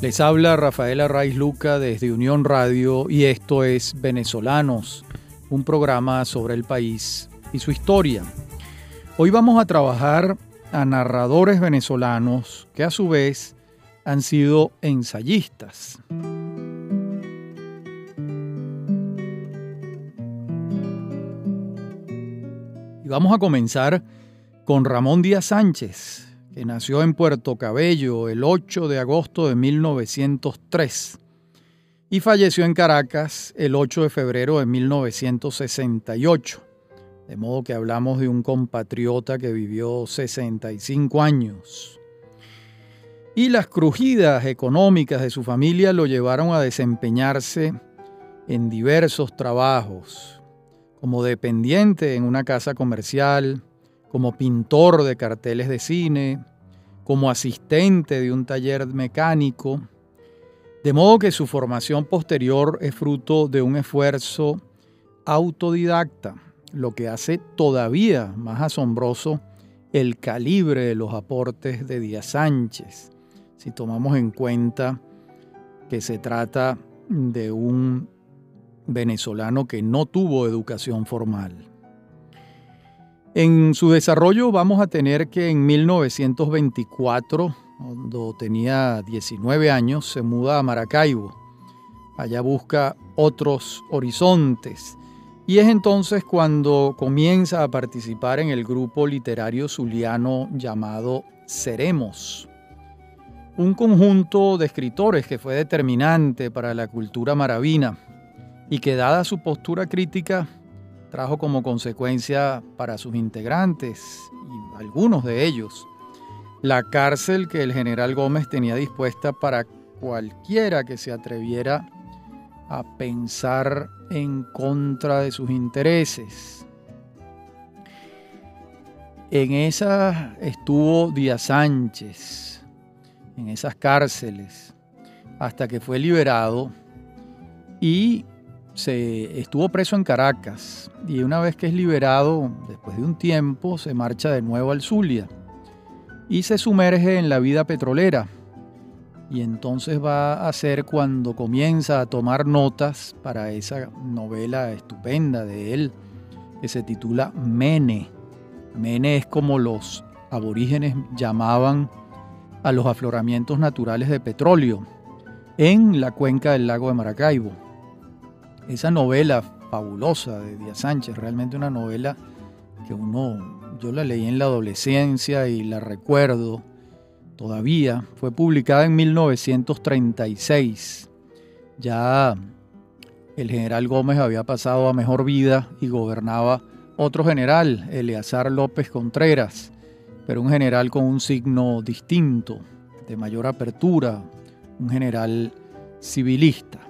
Les habla Rafael Arraiz Luca desde Unión Radio y esto es Venezolanos, un programa sobre el país y su historia. Hoy vamos a trabajar a narradores venezolanos que a su vez han sido ensayistas. Y vamos a comenzar con Ramón Díaz Sánchez, que nació en Puerto Cabello el 8 de agosto de 1903 y falleció en Caracas el 8 de febrero de 1968. De modo que hablamos de un compatriota que vivió 65 años. Y las crujidas económicas de su familia lo llevaron a desempeñarse en diversos trabajos, como dependiente en una casa comercial, como pintor de carteles de cine, como asistente de un taller mecánico, de modo que su formación posterior es fruto de un esfuerzo autodidacta, lo que hace todavía más asombroso el calibre de los aportes de Díaz Sánchez, si tomamos en cuenta que se trata de un venezolano que no tuvo educación formal. En su desarrollo vamos a tener que en 1924, cuando tenía 19 años, se muda a Maracaibo. Allá busca otros horizontes. Y es entonces cuando comienza a participar en el grupo literario zuliano llamado Seremos, un conjunto de escritores que fue determinante para la cultura maravina y que dada su postura crítica trajo como consecuencia para sus integrantes y algunos de ellos la cárcel que el general Gómez tenía dispuesta para cualquiera que se atreviera a pensar en contra de sus intereses. En esa estuvo Díaz Sánchez, en esas cárceles, hasta que fue liberado y se estuvo preso en Caracas y una vez que es liberado, después de un tiempo, se marcha de nuevo al Zulia y se sumerge en la vida petrolera. Y entonces va a ser cuando comienza a tomar notas para esa novela estupenda de él que se titula Mene. Mene es como los aborígenes llamaban a los afloramientos naturales de petróleo en la cuenca del lago de Maracaibo esa novela fabulosa de Díaz Sánchez, realmente una novela que uno, yo la leí en la adolescencia y la recuerdo todavía, fue publicada en 1936. Ya el general Gómez había pasado a mejor vida y gobernaba otro general, Eleazar López Contreras, pero un general con un signo distinto, de mayor apertura, un general civilista.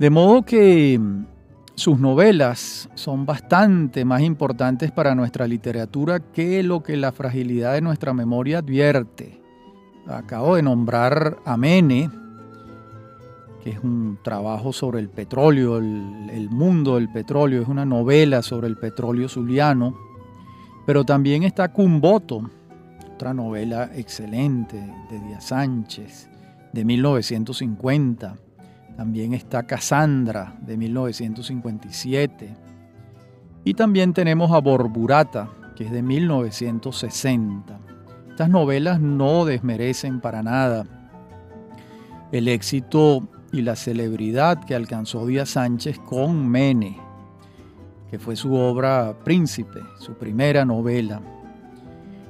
De modo que mm, sus novelas son bastante más importantes para nuestra literatura que lo que la fragilidad de nuestra memoria advierte. Acabo de nombrar a que es un trabajo sobre el petróleo, el, mundo del petróleo, es una novela sobre el petróleo zuliano, pero también está Cumboto, otra novela excelente de Díaz Sánchez, de 1950 también está Cassandra de 1957. Y también tenemos a Borburata, que es de 1960. Estas novelas no desmerecen para nada el éxito y la celebridad que alcanzó Díaz Sánchez con Mene, que fue su obra Príncipe, su primera novela.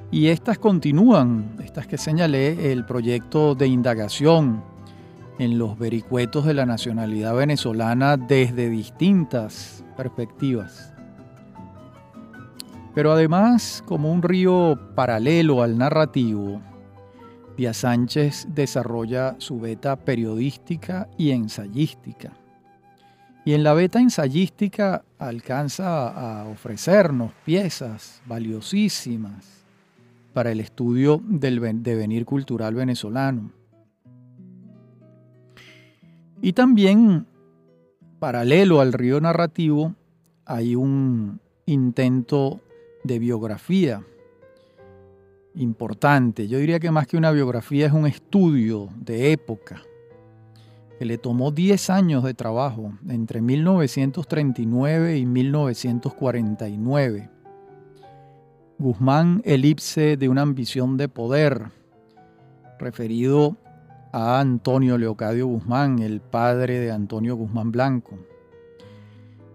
Y estas continúan, estas que señalé, el proyecto de indagación en los vericuetos de la nacionalidad venezolana desde distintas perspectivas. Pero además, como un río paralelo al narrativo, Díaz Sánchez desarrolla su beta periodística y ensayística. Y en la beta ensayística alcanza a ofrecernos piezas valiosísimas para el estudio del devenir cultural venezolano. Y también, paralelo al río narrativo, hay un intento de biografía. importante. Yo diría que más que una biografía es un estudio de época que le tomó 10 años de trabajo entre 1939 y 1949. Guzmán elipse de una ambición de poder, referido a Antonio Leocadio Guzmán, el padre de Antonio Guzmán Blanco.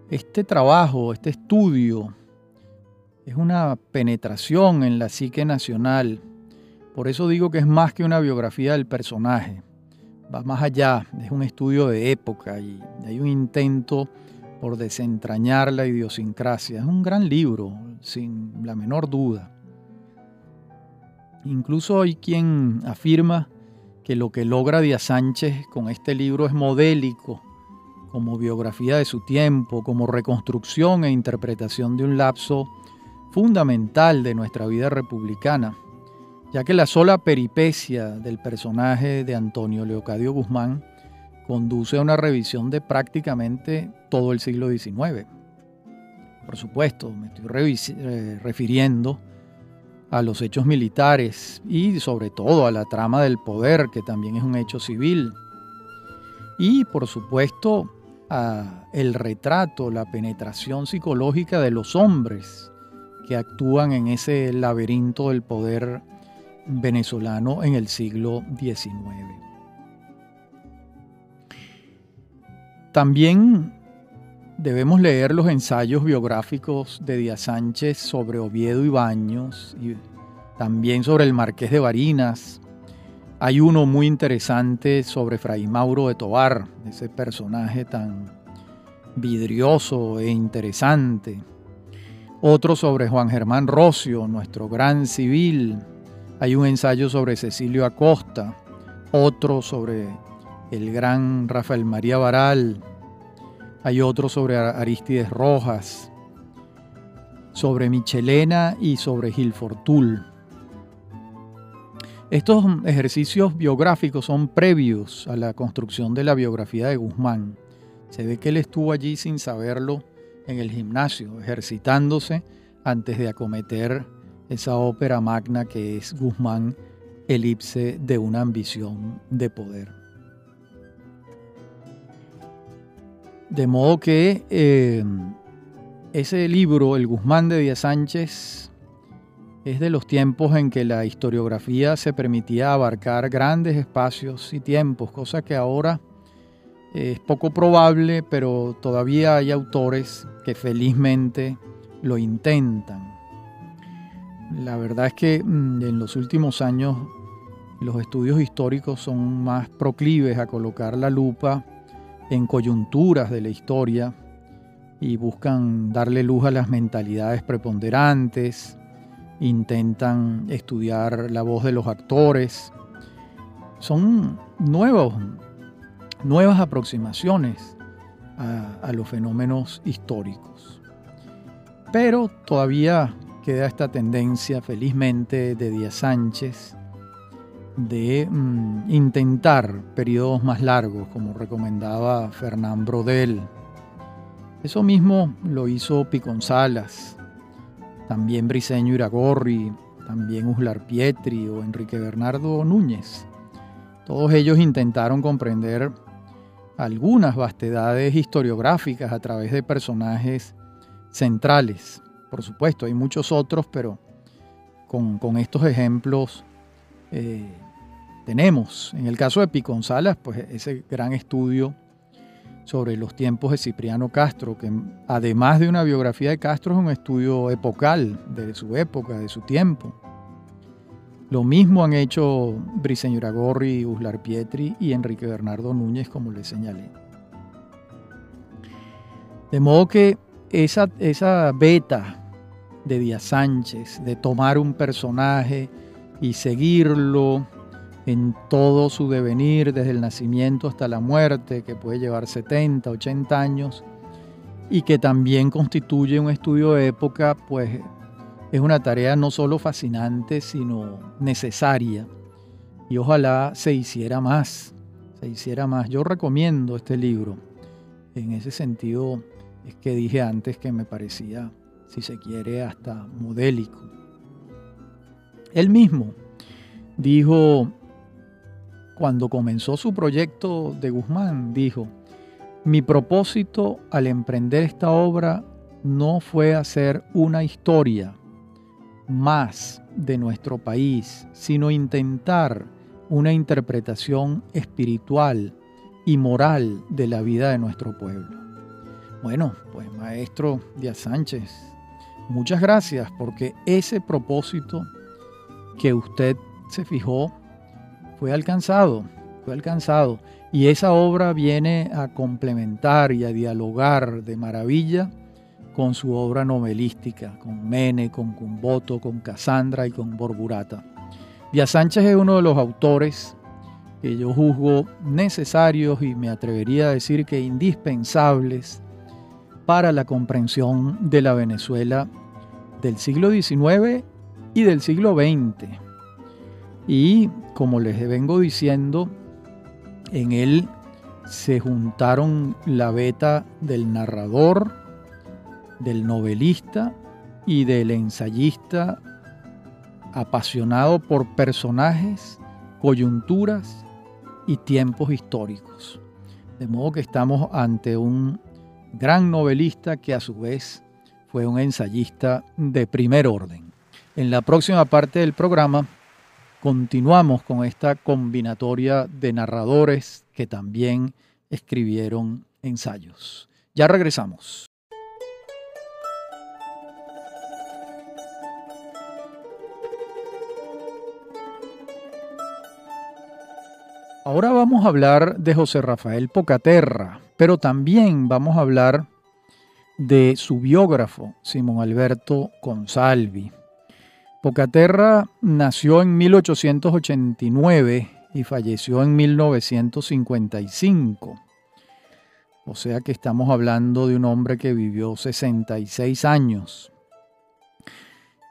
Este trabajo, este estudio, es una penetración en la psique nacional. Por eso digo que es más que una biografía del personaje. Va más allá, es un estudio de época y hay un intento por desentrañar la idiosincrasia. Es un gran libro, sin la menor duda. Incluso hay quien afirma que lo que logra Díaz Sánchez con este libro es modélico, como biografía de su tiempo, como reconstrucción e interpretación de un lapso fundamental de nuestra vida republicana, ya que la sola peripecia del personaje de Antonio Leocadio Guzmán conduce a una revisión de prácticamente todo el siglo XIX. Por supuesto, me estoy eh, refiriendo a los hechos militares y sobre todo a la trama del poder, que también es un hecho civil. Y por supuesto a el retrato, la penetración psicológica de los hombres que actúan en ese laberinto del poder venezolano en el siglo XIX. También debemos leer los ensayos biográficos de Díaz Sánchez sobre Oviedo y Baños y también sobre el Marqués de Barinas. Hay uno muy interesante sobre Fray Mauro de Tobar, ese personaje tan vidrioso e interesante otro sobre Juan Germán Rocio, nuestro gran civil. Hay un ensayo sobre Cecilio Acosta, otro sobre el gran Rafael María Baral, hay otro sobre Aristides Rojas, sobre Michelena y sobre Gil Fortul. Estos ejercicios biográficos son previos a la construcción de la biografía de Guzmán. Se ve que él estuvo allí sin saberlo en el gimnasio, ejercitándose antes de acometer esa ópera magna que es Guzmán, elipse de una ambición de poder. De modo que eh, ese libro, El Guzmán de Díaz Sánchez, es de los tiempos en que la historiografía se permitía abarcar grandes espacios y tiempos, cosa que ahora es poco probable, pero todavía hay autores que felizmente lo intentan. La verdad es que mm, en los últimos años los estudios históricos son más proclives a colocar la lupa en coyunturas de la historia y buscan darle luz a las mentalidades preponderantes, intentan estudiar la voz de los actores. Son nuevos nuevas aproximaciones a, los fenómenos históricos. Pero todavía queda esta tendencia, felizmente, de Díaz Sánchez de mm, intentar periodos más largos, como recomendaba Fernán Brodel. Eso mismo lo hizo Piconzalas, también Briceño Iragorri, también Uslar Pietri o Enrique Bernardo Núñez. Todos ellos intentaron comprender algunas vastedades historiográficas a través de personajes centrales. Por supuesto, hay muchos otros, pero con, estos ejemplos eh, tenemos. En el caso de Piconzalas, pues ese gran estudio sobre los tiempos de Cipriano Castro, que además de una biografía de Castro es un estudio epocal de su época, de su tiempo. Lo mismo han hecho Briceño Iragorri, Uslar Pietri y Enrique Bernardo Núñez, como les señalé. De modo que esa, esa beta de Díaz Sánchez, de tomar un personaje y seguirlo en todo su devenir, desde el nacimiento hasta la muerte, que puede llevar 70, 80 años, y que también constituye un estudio de época, pues es una tarea no solo fascinante, sino necesaria. Y ojalá se hiciera más, se hiciera más. Yo recomiendo este libro. En ese sentido es que dije antes que me parecía, si se quiere, hasta modélico. Él mismo dijo, cuando comenzó su proyecto de Guzmán, dijo, mi propósito al emprender esta obra no fue hacer una historia más de nuestro país, sino intentar una interpretación espiritual y moral de la vida de nuestro pueblo. Bueno, pues maestro Díaz Sánchez, muchas gracias porque ese propósito que usted se fijó fue alcanzado, fue alcanzado. Y esa obra viene a complementar y a dialogar de maravilla con su obra novelística, con Mene, con Cumboto, con Cassandra y con Borburata. Díaz Sánchez es uno de los autores que yo juzgo necesarios y me atrevería a decir que indispensables para la comprensión de la Venezuela del siglo XIX y del siglo XX. Y como les vengo diciendo, en él se juntaron la beta del narrador, del novelista y del ensayista apasionado por personajes, coyunturas y tiempos históricos. De modo que estamos ante un gran novelista que a su vez fue un ensayista de primer orden. En la próxima parte del programa continuamos con esta combinatoria de narradores que también escribieron ensayos. Ya regresamos. Ahora vamos a hablar de José Rafael Pocaterra, pero también vamos a hablar de su biógrafo, Simón Alberto Consalvi. Pocaterra nació en 1889 y falleció en 1955. O sea que estamos hablando de un hombre que vivió 66 años.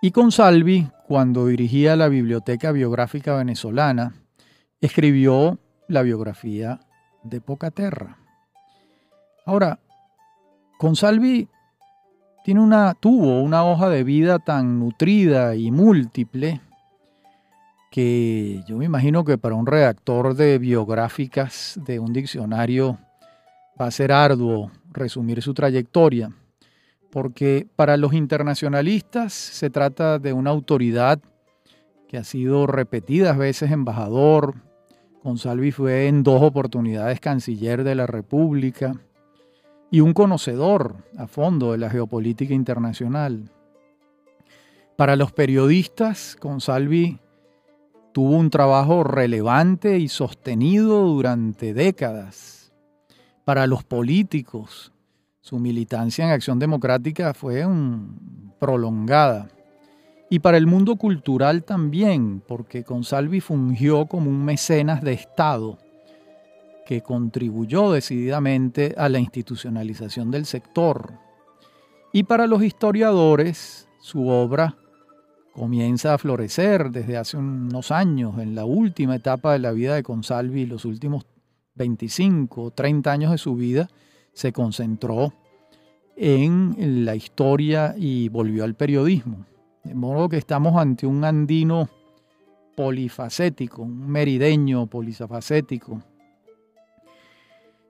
Y Consalvi, cuando dirigía la Biblioteca Biográfica Venezolana, escribió la biografía de Pocaterra. Ahora, Consalvi tiene una, tuvo una hoja de vida tan nutrida y múltiple que yo me imagino que para un redactor de biográficas de un diccionario va a ser arduo resumir su trayectoria, porque para los internacionalistas se trata de una autoridad que ha sido repetidas veces embajador, Consalvi fue en dos oportunidades canciller de la República y un conocedor a fondo de la geopolítica internacional. Para los periodistas, Consalvi tuvo un trabajo relevante y sostenido durante décadas. Para los políticos, su militancia en Acción Democrática fue un, prolongada. Y para el mundo cultural también, porque Consalvi fungió como un mecenas de Estado que contribuyó decididamente a la institucionalización del sector. Y para los historiadores, su obra comienza a florecer desde hace unos años, en la última etapa de la vida de Consalvi, los últimos 25 o 30 años de su vida, se concentró en la historia y volvió al periodismo. De modo que estamos ante un andino polifacético, un merideño polifacético.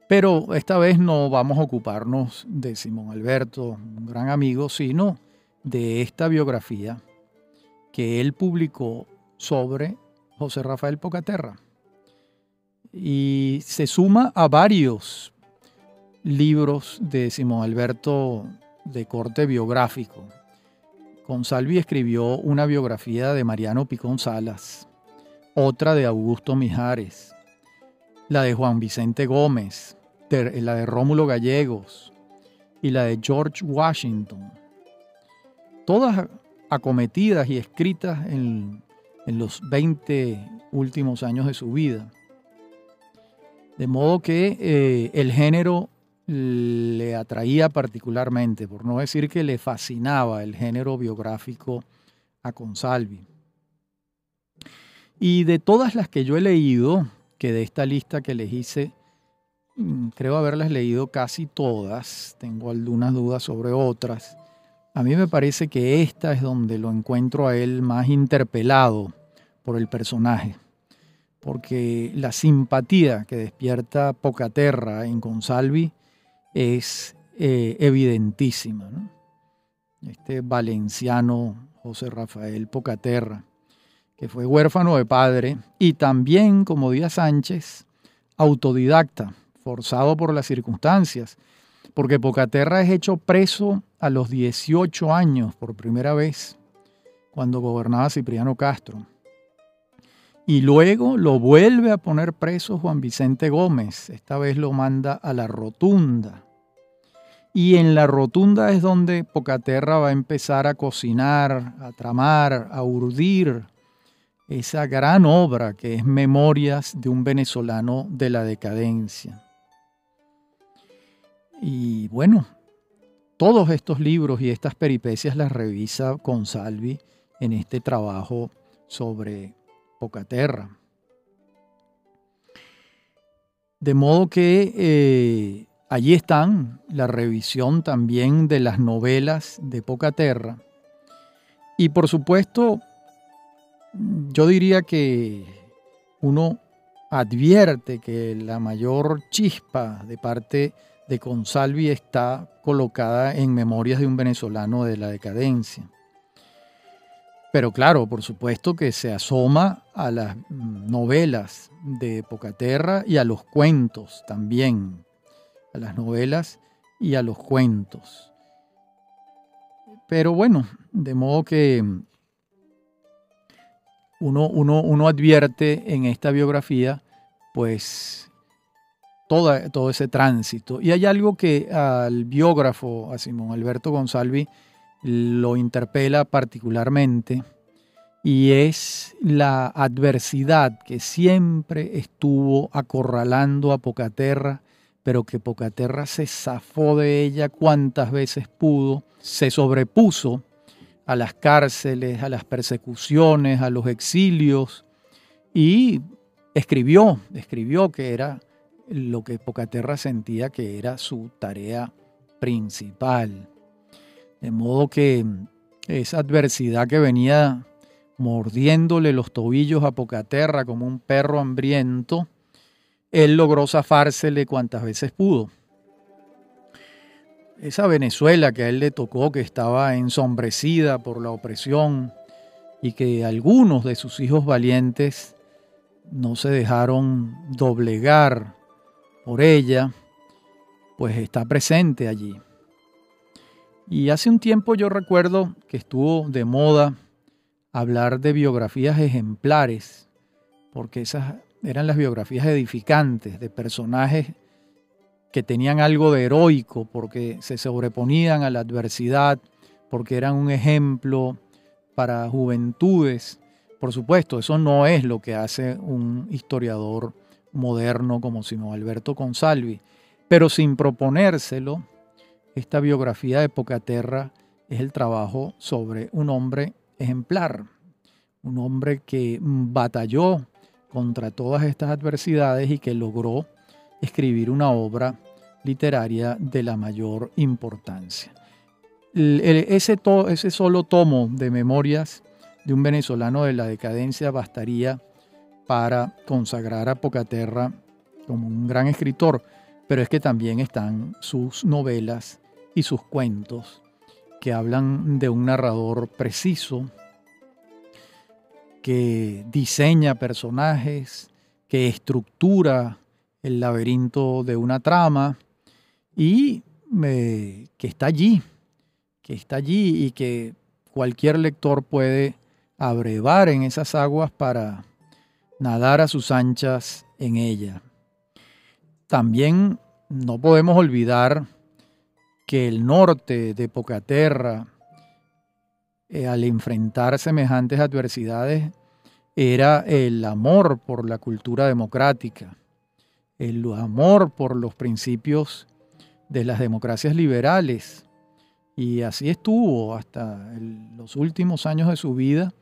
Pero esta vez no vamos a ocuparnos de Simón Alberto, un gran amigo, sino de esta biografía que él publicó sobre José Rafael Pocaterra. Y se suma a varios libros de Simón Alberto de corte biográfico. Consalvi escribió una biografía de Mariano Picón Salas, otra de Augusto Mijares, la de Juan Vicente Gómez, la de Rómulo Gallegos y la de George Washington. Todas acometidas y escritas en, los 20 últimos años de su vida. De modo que eh, el género le atraía particularmente, por no decir que le fascinaba el género biográfico a Consalvi. Y de todas las que yo he leído, que de esta lista que les hice, creo haberlas leído casi todas, tengo algunas dudas sobre otras. a mí me parece que esta es donde lo encuentro a él más interpelado por el personaje, porque la simpatía que despierta Pocaterra en Consalvi es eh, evidentísima. Este valenciano José Rafael Pocaterra, que fue huérfano de padre y también, como Díaz Sánchez, autodidacta, forzado por las circunstancias, porque Pocaterra es hecho preso a los 18 años por primera vez, cuando gobernaba Cipriano Castro. Y luego lo vuelve a poner preso Juan Vicente Gómez, esta vez lo manda a la rotunda. Y en la rotunda es donde Pocaterra va a empezar a cocinar, a tramar, a urdir esa gran obra que es Memorias de un venezolano de la decadencia. Y bueno, todos estos libros y estas peripecias las revisa Consalvi en este trabajo sobre Pocaterra. De modo que eh, allí están la revisión también de las novelas de Pocaterra. Y por supuesto, yo diría que uno advierte que la mayor chispa de parte de Consalvi está colocada en Memorias de un venezolano de la decadencia. Pero claro, por supuesto que se asoma a las novelas de Pocaterra y a los cuentos también, a las novelas y a los cuentos. Pero bueno, de modo que uno, uno, uno advierte en esta biografía, pues, todo ese tránsito. Y hay algo que al biógrafo, a Simón Alberto Gonzalvi, lo interpela particularmente, y es la adversidad que siempre estuvo acorralando a Pocaterra, pero que Pocaterra se zafó de ella cuantas veces pudo, se sobrepuso a las cárceles, a las persecuciones, a los exilios, y escribió, escribió que era lo que Pocaterra sentía que era su tarea principal. De modo que esa adversidad que venía mordiéndole los tobillos a Pocaterra como un perro hambriento, él logró zafársele cuantas veces pudo esa Venezuela que a él le tocó, que estaba ensombrecida por la opresión y que algunos de sus hijos valientes no se dejaron doblegar por ella, pues está presente allí. Y hace un tiempo yo recuerdo que estuvo de moda hablar de biografías ejemplares, porque esas eran las biografías edificantes de personajes que tenían algo de heroico porque se sobreponían a la adversidad, porque eran un ejemplo para juventudes. Por supuesto, eso no es lo que hace un historiador moderno como Simón Alberto Consalvi, pero sin proponérselo, esta biografía de Pocaterra es el trabajo sobre un hombre ejemplar, un hombre que batalló contra todas estas adversidades y que logró escribir una obra literaria de la mayor importancia. ese, ese solo tomo de memorias de un venezolano de la decadencia bastaría para consagrar a Pocaterra como un gran escritor, pero es que también están sus novelas y sus cuentos que hablan de un narrador preciso, que diseña personajes, que estructura el laberinto de una trama y que está allí, que está allí y que cualquier lector puede abrevar en esas aguas para nadar a sus anchas en ella. También no podemos olvidar que el norte de Pocaterra, eh, al enfrentar semejantes adversidades, era el amor por la cultura democrática, el amor por los principios de las democracias liberales. Y así estuvo hasta los últimos años de su vida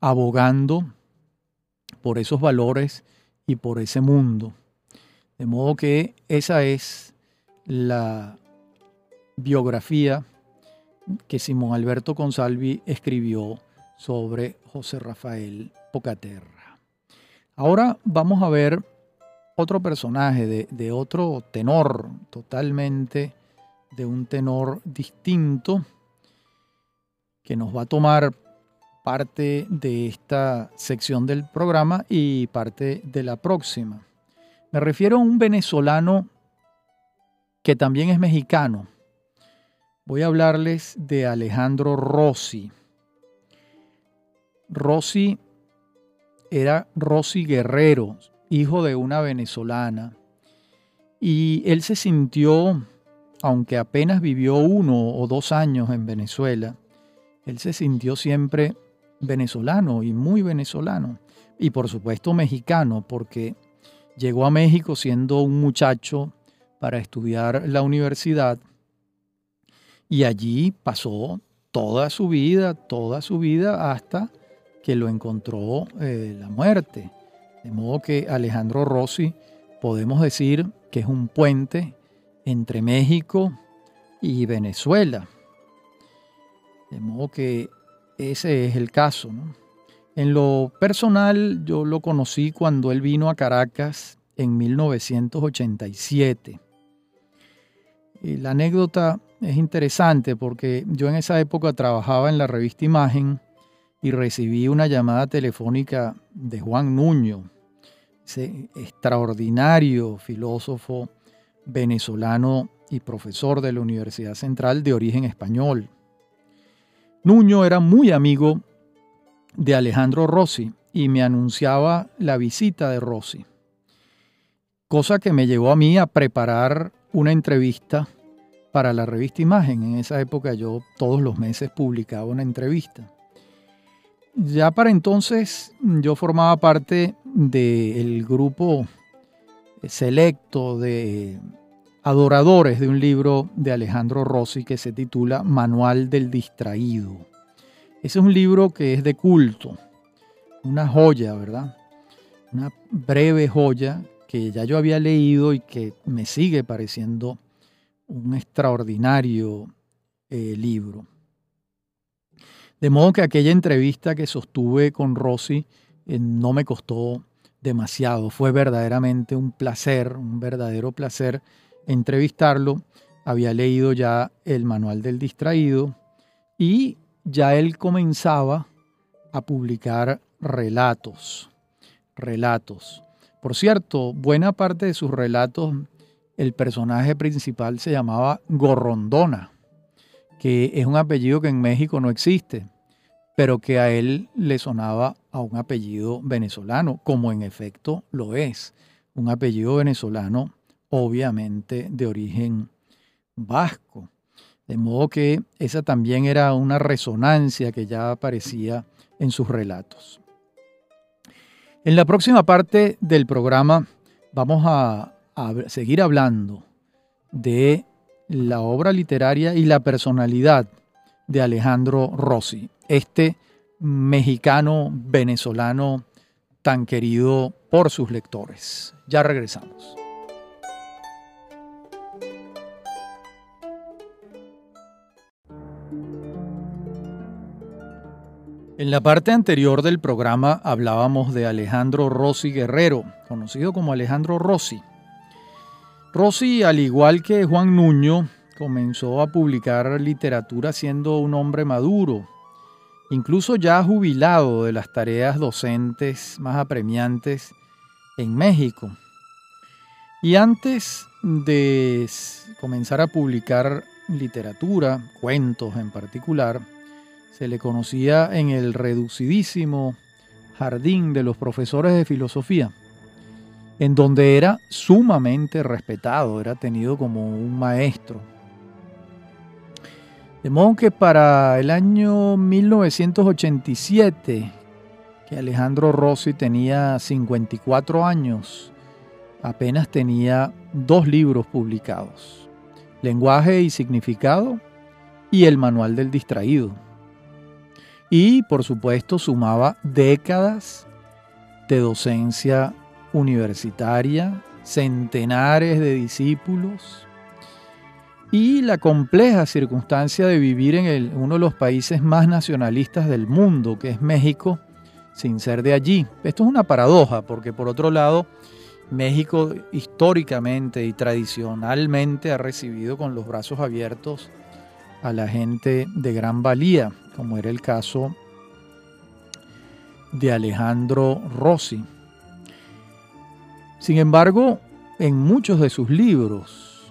abogando por esos valores y por ese mundo. De modo que esa es la biografía que Simón Alberto Consalvi escribió sobre José Rafael Pocaterra. Ahora vamos a ver otro personaje de, de otro tenor, totalmente de un tenor distinto, que nos va a tomar parte de esta sección del programa y parte de la próxima. Me refiero a un venezolano que también es mexicano. Voy a hablarles de Alejandro Rossi. Rossi era Rossi Guerrero, hijo de una venezolana, y él se sintió, aunque apenas vivió uno o dos años en Venezuela, él se sintió siempre venezolano y muy venezolano, y por supuesto mexicano, porque llegó a México siendo un muchacho para estudiar la universidad y allí pasó toda su vida, toda su vida hasta que lo encontró eh, la muerte. De modo que Alejandro Rossi podemos decir que es un puente entre México y Venezuela. De modo que ese es el caso. En lo personal, yo lo conocí cuando él vino a Caracas en 1987. Y la anécdota es interesante porque yo en esa época trabajaba en la revista Imagen y recibí una llamada telefónica de Juan Nuño, ese extraordinario filósofo venezolano y profesor de la Universidad Central de origen español. Nuño era muy amigo de Alejandro Rossi y me anunciaba la visita de Rossi, cosa que me llevó a mí a preparar una entrevista para la revista Imagen. En esa época yo todos los meses publicaba una entrevista. Ya para entonces yo formaba parte del grupo selecto de adoradores de un libro de Alejandro Rossi que se titula Manual del Distraído. Ese es un libro que es de culto, una joya, ¿verdad? Una breve joya que ya yo había leído y que me sigue pareciendo un extraordinario eh, libro. De modo que aquella entrevista que sostuve con Rossi eh, no me costó demasiado, fue verdaderamente un placer, un verdadero placer entrevistarlo. Había leído ya el manual del distraído y ya él comenzaba a publicar relatos, relatos. Por cierto, buena parte de sus relatos, el personaje principal se llamaba Gorrondona, que es un apellido que en México no existe, pero que a él le sonaba a un apellido venezolano, como en efecto lo es, un apellido venezolano obviamente de origen vasco. De modo que esa también era una resonancia que ya aparecía en sus relatos. En la próxima parte del programa vamos a, seguir hablando de la obra literaria y la personalidad de Alejandro Rossi, este mexicano venezolano tan querido por sus lectores. Ya regresamos. En la parte anterior del programa hablábamos de Alejandro Rossi Guerrero, conocido como Alejandro Rossi. Rossi, al igual que Juan Nuño, comenzó a publicar literatura siendo un hombre maduro, incluso ya jubilado de las tareas docentes más apremiantes en México. Y antes de comenzar a publicar literatura, cuentos en particular, se le conocía en el reducidísimo jardín de los profesores de filosofía, en donde era sumamente respetado, era tenido como un maestro. De modo que para el año 1987, que Alejandro Rossi tenía 54 años, apenas tenía dos libros publicados, Lenguaje y Significado y El Manual del Distraído y por supuesto sumaba décadas de docencia universitaria, centenares de discípulos. y la compleja circunstancia de vivir en uno de los países más nacionalistas del mundo, que es México, sin ser de allí. Esto es una paradoja, porque por otro lado, México históricamente y tradicionalmente ha recibido con los brazos abiertos a la gente de gran valía, como era el caso de Alejandro Rossi. Sin embargo, en muchos de sus libros,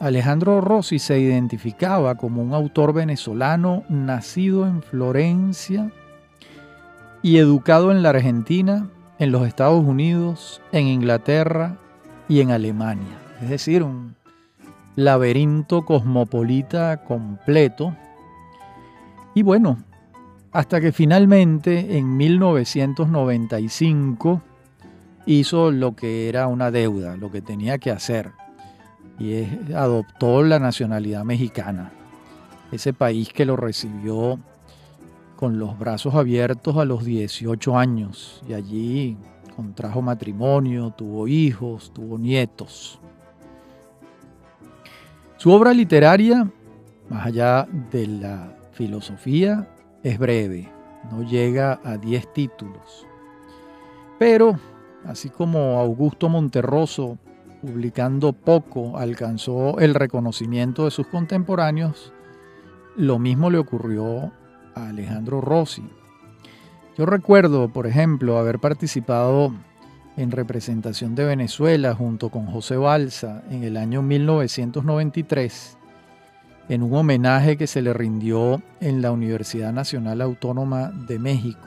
Alejandro Rossi se identificaba como un autor venezolano nacido en Florencia y educado en la Argentina, en los Estados Unidos, en Inglaterra y en Alemania. Es decir, un laberinto cosmopolita completo. Y bueno, hasta que finalmente en 1995 hizo lo que era una deuda, lo que tenía que hacer y adoptó la nacionalidad mexicana. Ese país que lo recibió con los brazos abiertos a los 18 años y allí contrajo matrimonio, tuvo hijos, tuvo nietos. Su obra literaria, más allá de la filosofía, es breve, no llega a 10 títulos. Pero, así como Augusto Monterroso publicando poco, alcanzó el reconocimiento de sus contemporáneos, lo mismo le ocurrió a Alejandro Rossi. Yo recuerdo, por ejemplo, haber participado en representación de Venezuela junto con José Balsa en el año 1993 en un homenaje que se le rindió en la Universidad Nacional Autónoma de México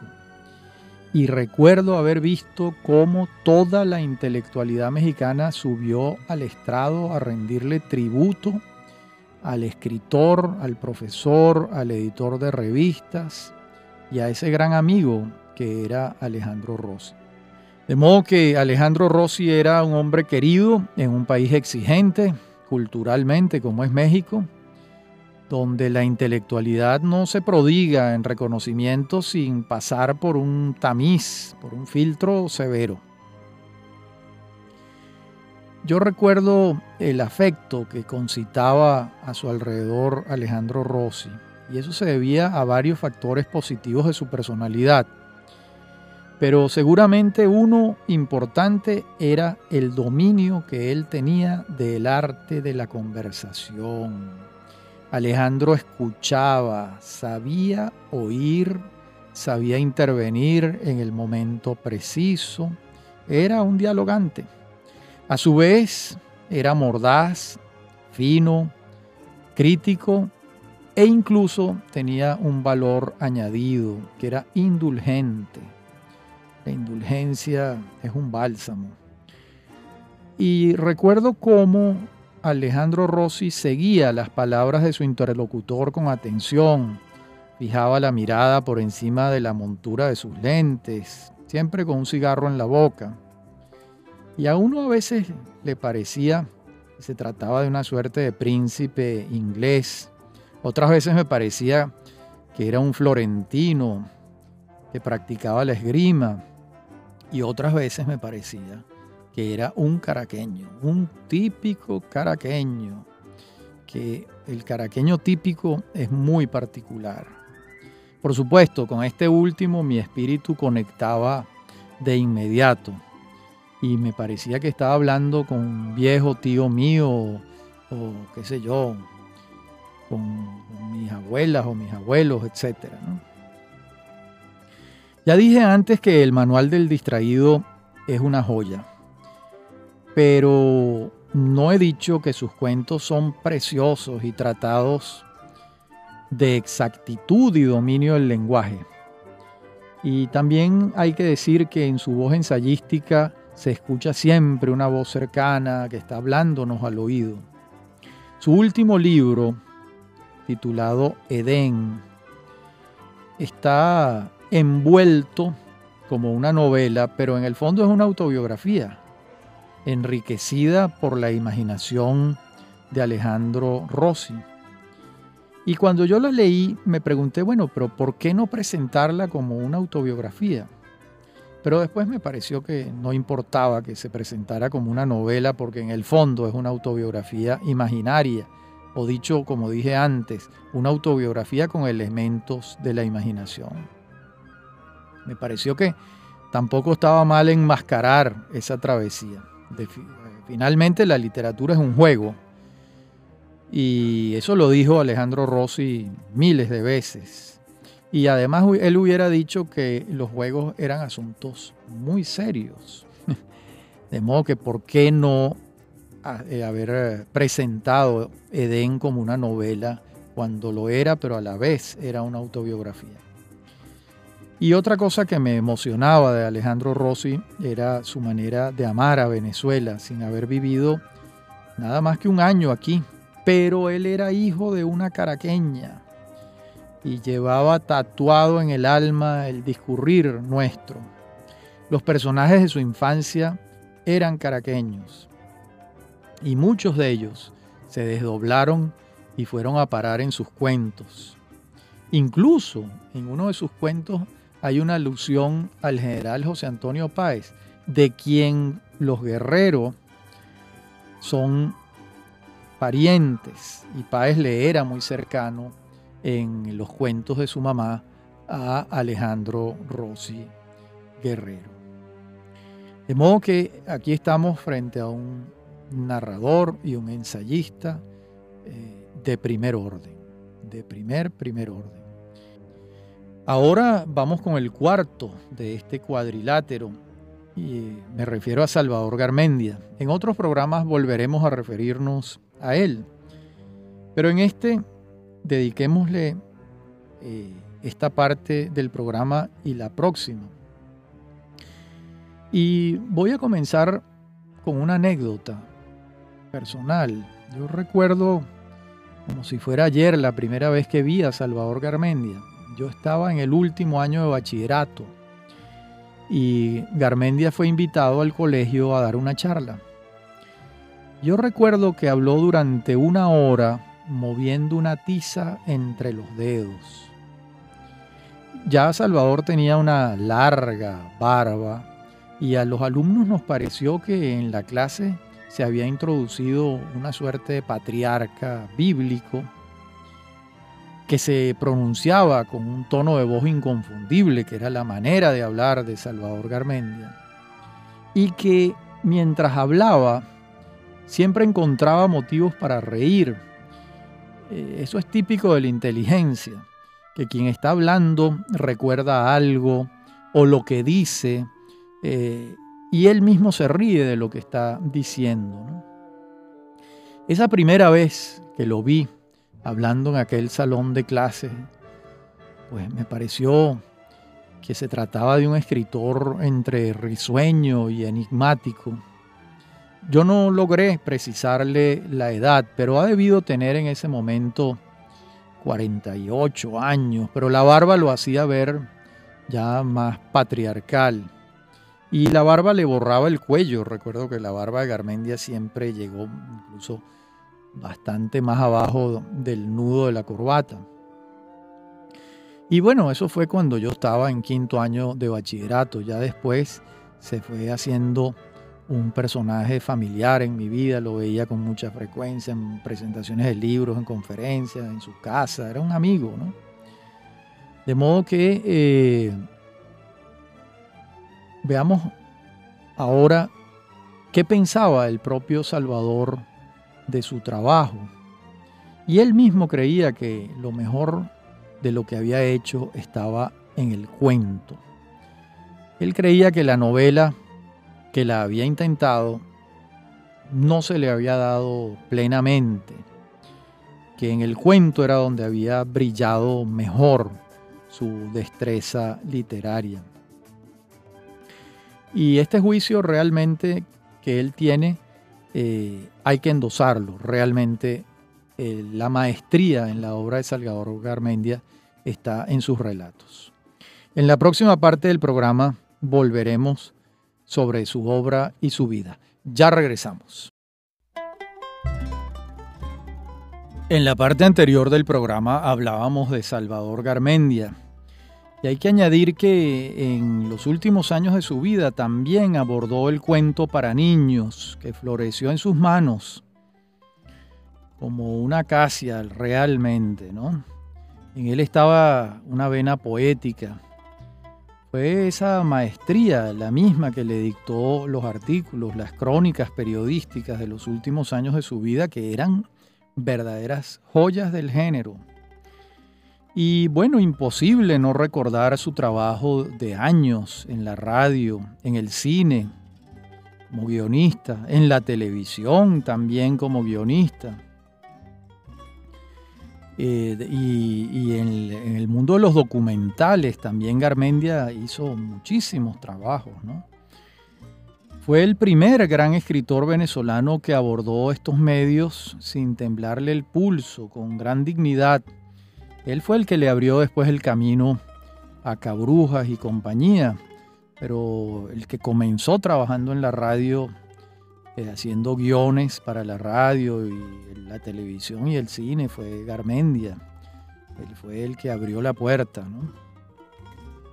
y recuerdo haber visto cómo toda la intelectualidad mexicana subió al estrado a rendirle tributo al escritor, al profesor, al editor de revistas y a ese gran amigo que era Alejandro Rossi. De modo que Alejandro Rossi era un hombre querido en un país exigente culturalmente como es México, donde la intelectualidad no se prodiga en reconocimiento sin pasar por un tamiz, por un filtro severo. Yo recuerdo el afecto que concitaba a su alrededor Alejandro Rossi, y eso se debía a varios factores positivos de su personalidad. Pero seguramente uno importante era el dominio que él tenía del arte de la conversación Alejandro escuchaba, sabía oír, sabía intervenir en el momento preciso, era un dialogante. A su vez, era mordaz, fino, crítico e incluso tenía un valor añadido, que era indulgente. La indulgencia es un bálsamo. Y recuerdo cómo Alejandro Rossi seguía las palabras de su interlocutor con atención, fijaba la mirada por encima de la montura de sus lentes, siempre con un cigarro en la boca. Y a uno a veces le parecía que se trataba de una suerte de príncipe inglés, otras veces me parecía que era un florentino que practicaba la esgrima, y otras veces me parecía que era un caraqueño, un típico caraqueño, que el caraqueño típico es muy particular. Por supuesto, con este último mi espíritu conectaba de inmediato y me parecía que estaba hablando con un viejo tío mío o, qué sé yo, con, mis abuelas o mis abuelos, etc. Ya dije antes que el manual del distraído es una joya pero no he dicho que sus cuentos son preciosos y tratados de exactitud y dominio del lenguaje. Y también hay que decir que en su voz ensayística se escucha siempre una voz cercana que está hablándonos al oído. Su último libro, titulado Edén, está envuelto como una novela, pero en el fondo es una autobiografía enriquecida por la imaginación de Alejandro Rossi. Y cuando yo la leí me pregunté, bueno, pero ¿por qué no presentarla como una autobiografía? Pero después me pareció que no importaba que se presentara como una novela porque en el fondo es una autobiografía imaginaria o dicho como dije antes, una autobiografía con elementos de la imaginación. Me pareció que tampoco estaba mal enmascarar esa travesía. Finalmente la literatura es un juego y eso lo dijo Alejandro Rossi miles de veces. Y además él hubiera dicho que los juegos eran asuntos muy serios. De modo que, ¿por qué no eh, haber eh, presentado Edén como una novela cuando lo era, pero a la vez era una autobiografía? Y otra cosa que me emocionaba de Alejandro Rossi era su manera de amar a Venezuela sin haber vivido nada más que un año aquí. Pero él era hijo de una caraqueña y llevaba tatuado en el alma el discurrir nuestro. Los personajes de su infancia eran caraqueños y muchos de ellos se desdoblaron y fueron a parar en sus cuentos. Incluso en uno de sus cuentos hay una alusión al general José Antonio Páez, de quien los guerreros son parientes y Páez le era muy cercano en los cuentos de su mamá a Alejandro Rossi Guerrero. De modo que aquí estamos frente a un narrador y un ensayista eh, de primer orden, de primer, primer orden. Ahora vamos con el cuarto de este cuadrilátero y me refiero a Salvador Garmendia. En otros programas volveremos a referirnos a él, pero en este dediquémosle eh, esta parte del programa y la próxima. Y voy a comenzar con una anécdota personal. Yo recuerdo como si fuera ayer la primera vez que vi a Salvador Garmendia. Yo estaba en el último año de bachillerato y Garmendia fue invitado al colegio a dar una charla. Yo recuerdo que habló durante una hora moviendo una tiza entre los dedos. Ya Salvador tenía una larga barba y a los alumnos nos pareció que en la clase se había introducido una suerte de patriarca bíblico que se pronunciaba con un tono de voz inconfundible, que era la manera de hablar de Salvador Garmendia, y que mientras hablaba siempre encontraba motivos para reír. Eh, eso es típico de la inteligencia, que quien está hablando recuerda algo o lo que dice, eh, y él mismo se ríe de lo que está diciendo. Esa primera vez que lo vi, hablando en aquel salón de clases, pues me pareció que se trataba de un escritor entre risueño y enigmático. Yo no logré precisarle la edad, pero ha debido tener en ese momento 48 años, pero la barba lo hacía ver ya más patriarcal. Y la barba le borraba el cuello. Recuerdo que la barba de Garmendia siempre llegó incluso bastante más abajo del nudo de la corbata. Y bueno, eso fue cuando yo estaba en quinto año de bachillerato. Ya después se fue haciendo un personaje familiar en mi vida, lo veía con mucha frecuencia en presentaciones de libros, en conferencias, en su casa, era un amigo, ¿no? De modo que eh, veamos ahora qué pensaba el propio Salvador de su trabajo. Y él mismo creía que lo mejor de lo que había hecho estaba en el cuento. Él creía que la novela que la había intentado no se le había dado plenamente, que en el cuento era donde había brillado mejor su destreza literaria. Y este juicio realmente que él tiene eh, hay que endosarlo. Realmente eh, la maestría en la obra de Salvador Garmendia está en sus relatos. En la próxima parte del programa volveremos sobre su obra y su vida. Ya regresamos. En la parte anterior del programa hablábamos de Salvador Garmendia, y hay que añadir que en los últimos años de su vida también abordó el cuento para niños, que floreció en sus manos. como una acacia realmente, ¿no? En él estaba una vena poética. Fue esa maestría la misma que le dictó los artículos, las crónicas periodísticas de los últimos años de su vida, que eran verdaderas joyas del género. Y bueno, imposible no recordar su trabajo de años en la radio, en el cine, como guionista, en la televisión también como guionista. Eh, y, en, el mundo de los documentales también Garmendia hizo muchísimos trabajos. Fue el primer gran escritor venezolano que abordó estos medios sin temblarle el pulso, con gran dignidad. Él fue el que le abrió después el camino a Cabrujas y compañía, pero el que comenzó trabajando en la radio eh, haciendo guiones para la radio y la televisión y el cine fue Garmendia. Él fue el que abrió la puerta,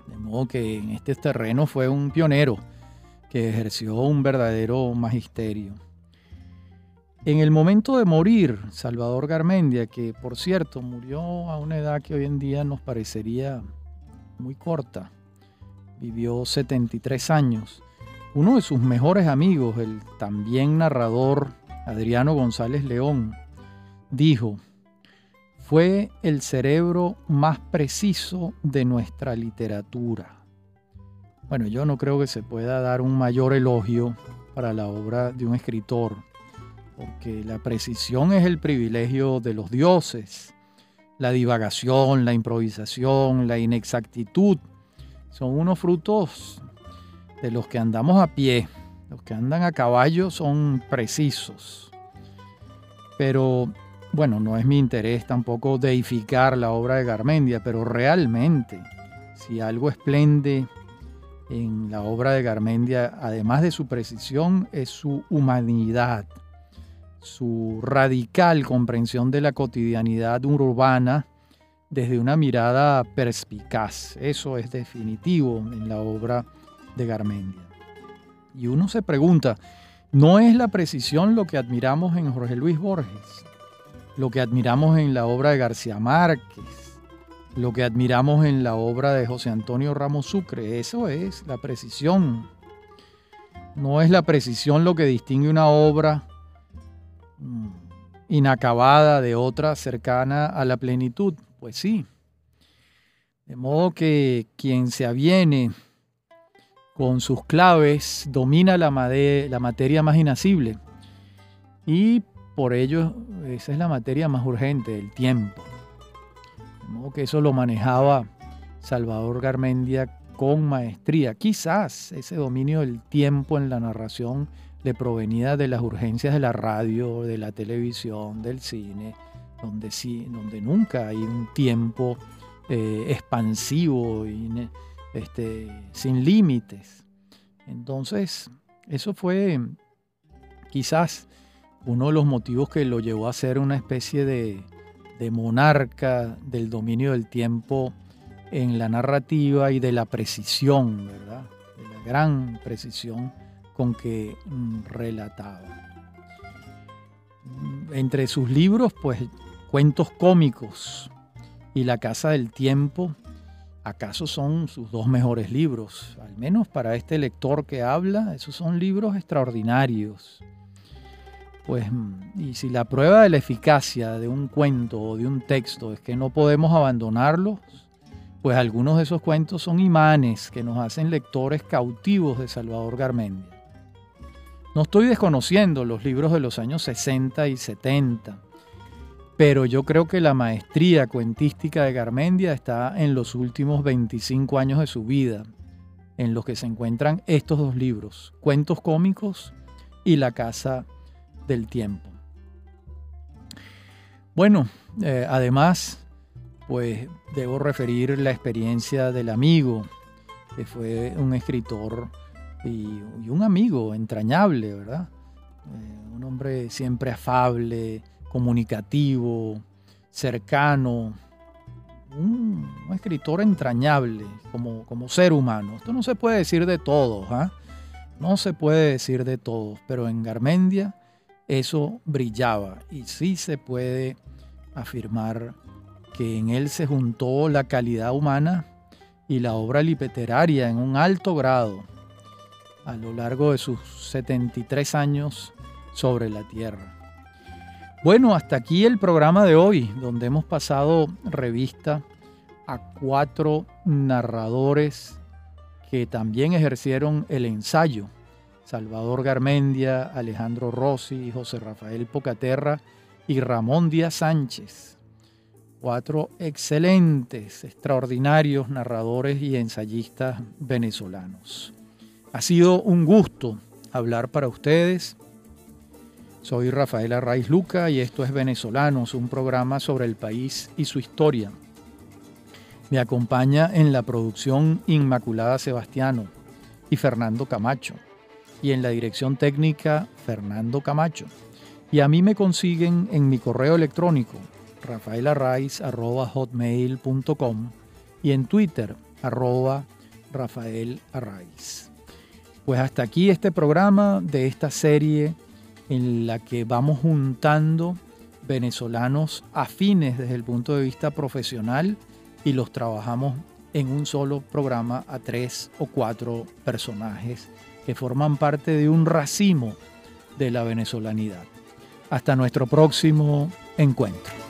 De modo que en este terreno fue un pionero que ejerció un verdadero magisterio. En el momento de morir, Salvador Garmendia, que por cierto murió a una edad que hoy en día nos parecería muy corta, vivió 73 años, uno de sus mejores amigos, el también narrador Adriano González León, dijo, fue el cerebro más preciso de nuestra literatura. Bueno, yo no creo que se pueda dar un mayor elogio para la obra de un escritor, porque la precisión es el privilegio de los dioses. La divagación, la improvisación, la inexactitud son unos frutos de los que andamos a pie. Los que andan a caballo son precisos. Pero bueno, no es mi interés tampoco deificar la obra de Garmendia, pero realmente, si algo esplende en la obra de Garmendia, además de su precisión, es su humanidad, su radical comprensión de la cotidianidad urbana desde una mirada perspicaz. Eso es definitivo en la obra de Garmendia. Y uno se pregunta, ¿no es la precisión lo que admiramos en Jorge Luis Borges? Lo que admiramos en la obra de García Márquez, lo que admiramos en la obra de José Antonio Ramos Sucre, eso es la precisión. No es la precisión lo que distingue una obra inacabada de otra cercana a la plenitud. Pues sí. De modo que quien se aviene con sus claves domina la, la materia más inacible. Y por ello esa es la materia más urgente, el tiempo. De modo que eso lo manejaba Salvador Garmendia con maestría. Quizás ese dominio del tiempo en la narración le provenía de las urgencias de la radio, de la televisión, del cine, donde, sí, donde nunca hay un tiempo eh, expansivo y este, sin límites. Entonces, eso fue quizás uno de los motivos que lo llevó a ser una especie de, monarca del dominio del tiempo en la narrativa y de la precisión, ¿verdad? De la gran precisión con que mm, relataba. Entre sus libros, pues, cuentos cómicos y La Casa del Tiempo, ¿Acaso son sus dos mejores libros? Al menos para este lector que habla, esos son libros extraordinarios. Pues, y si la prueba de la eficacia de un cuento o de un texto es que no podemos abandonarlos, pues algunos de esos cuentos son imanes que nos hacen lectores cautivos de Salvador Garmendia. No estoy desconociendo los libros de los años 60 y 70, pero yo creo que la maestría cuentística de Garmendia está en los últimos 25 años de su vida, en los que se encuentran estos dos libros, Cuentos cómicos y La Casa del Tiempo. Bueno, eh, además, pues debo referir la experiencia del amigo, que fue un escritor y, un amigo entrañable, ¿verdad? Eh, un hombre siempre afable, comunicativo, cercano, un, escritor entrañable como, como, ser humano. Esto no se puede decir de todos, ¿ah? no se puede decir de todos, pero en Garmendia eso brillaba y sí se puede afirmar que en él se juntó la calidad humana y la obra literaria en un alto grado a lo largo de sus 73 años sobre la Tierra. Bueno, hasta aquí el programa de hoy, donde hemos pasado revista a cuatro narradores que también ejercieron el ensayo. Salvador Garmendia, Alejandro Rossi, José Rafael Pocaterra y Ramón Díaz Sánchez. Cuatro excelentes, extraordinarios narradores y ensayistas venezolanos. Ha sido un gusto hablar para ustedes. Soy Rafael Arraiz Luca y esto es Venezolanos, un programa sobre el país y su historia. Me acompaña en la producción Inmaculada Sebastiano y Fernando Camacho. Y en la dirección técnica Fernando Camacho. Y a mí me consiguen en mi correo electrónico rafaelarraiz.hotmail.com y en Twitter arroba Rafael Pues hasta aquí este programa de esta serie en la que vamos juntando venezolanos afines desde el punto de vista profesional y los trabajamos en un solo programa a tres o cuatro personajes que forman parte de un racimo de la venezolanidad. Hasta nuestro próximo encuentro.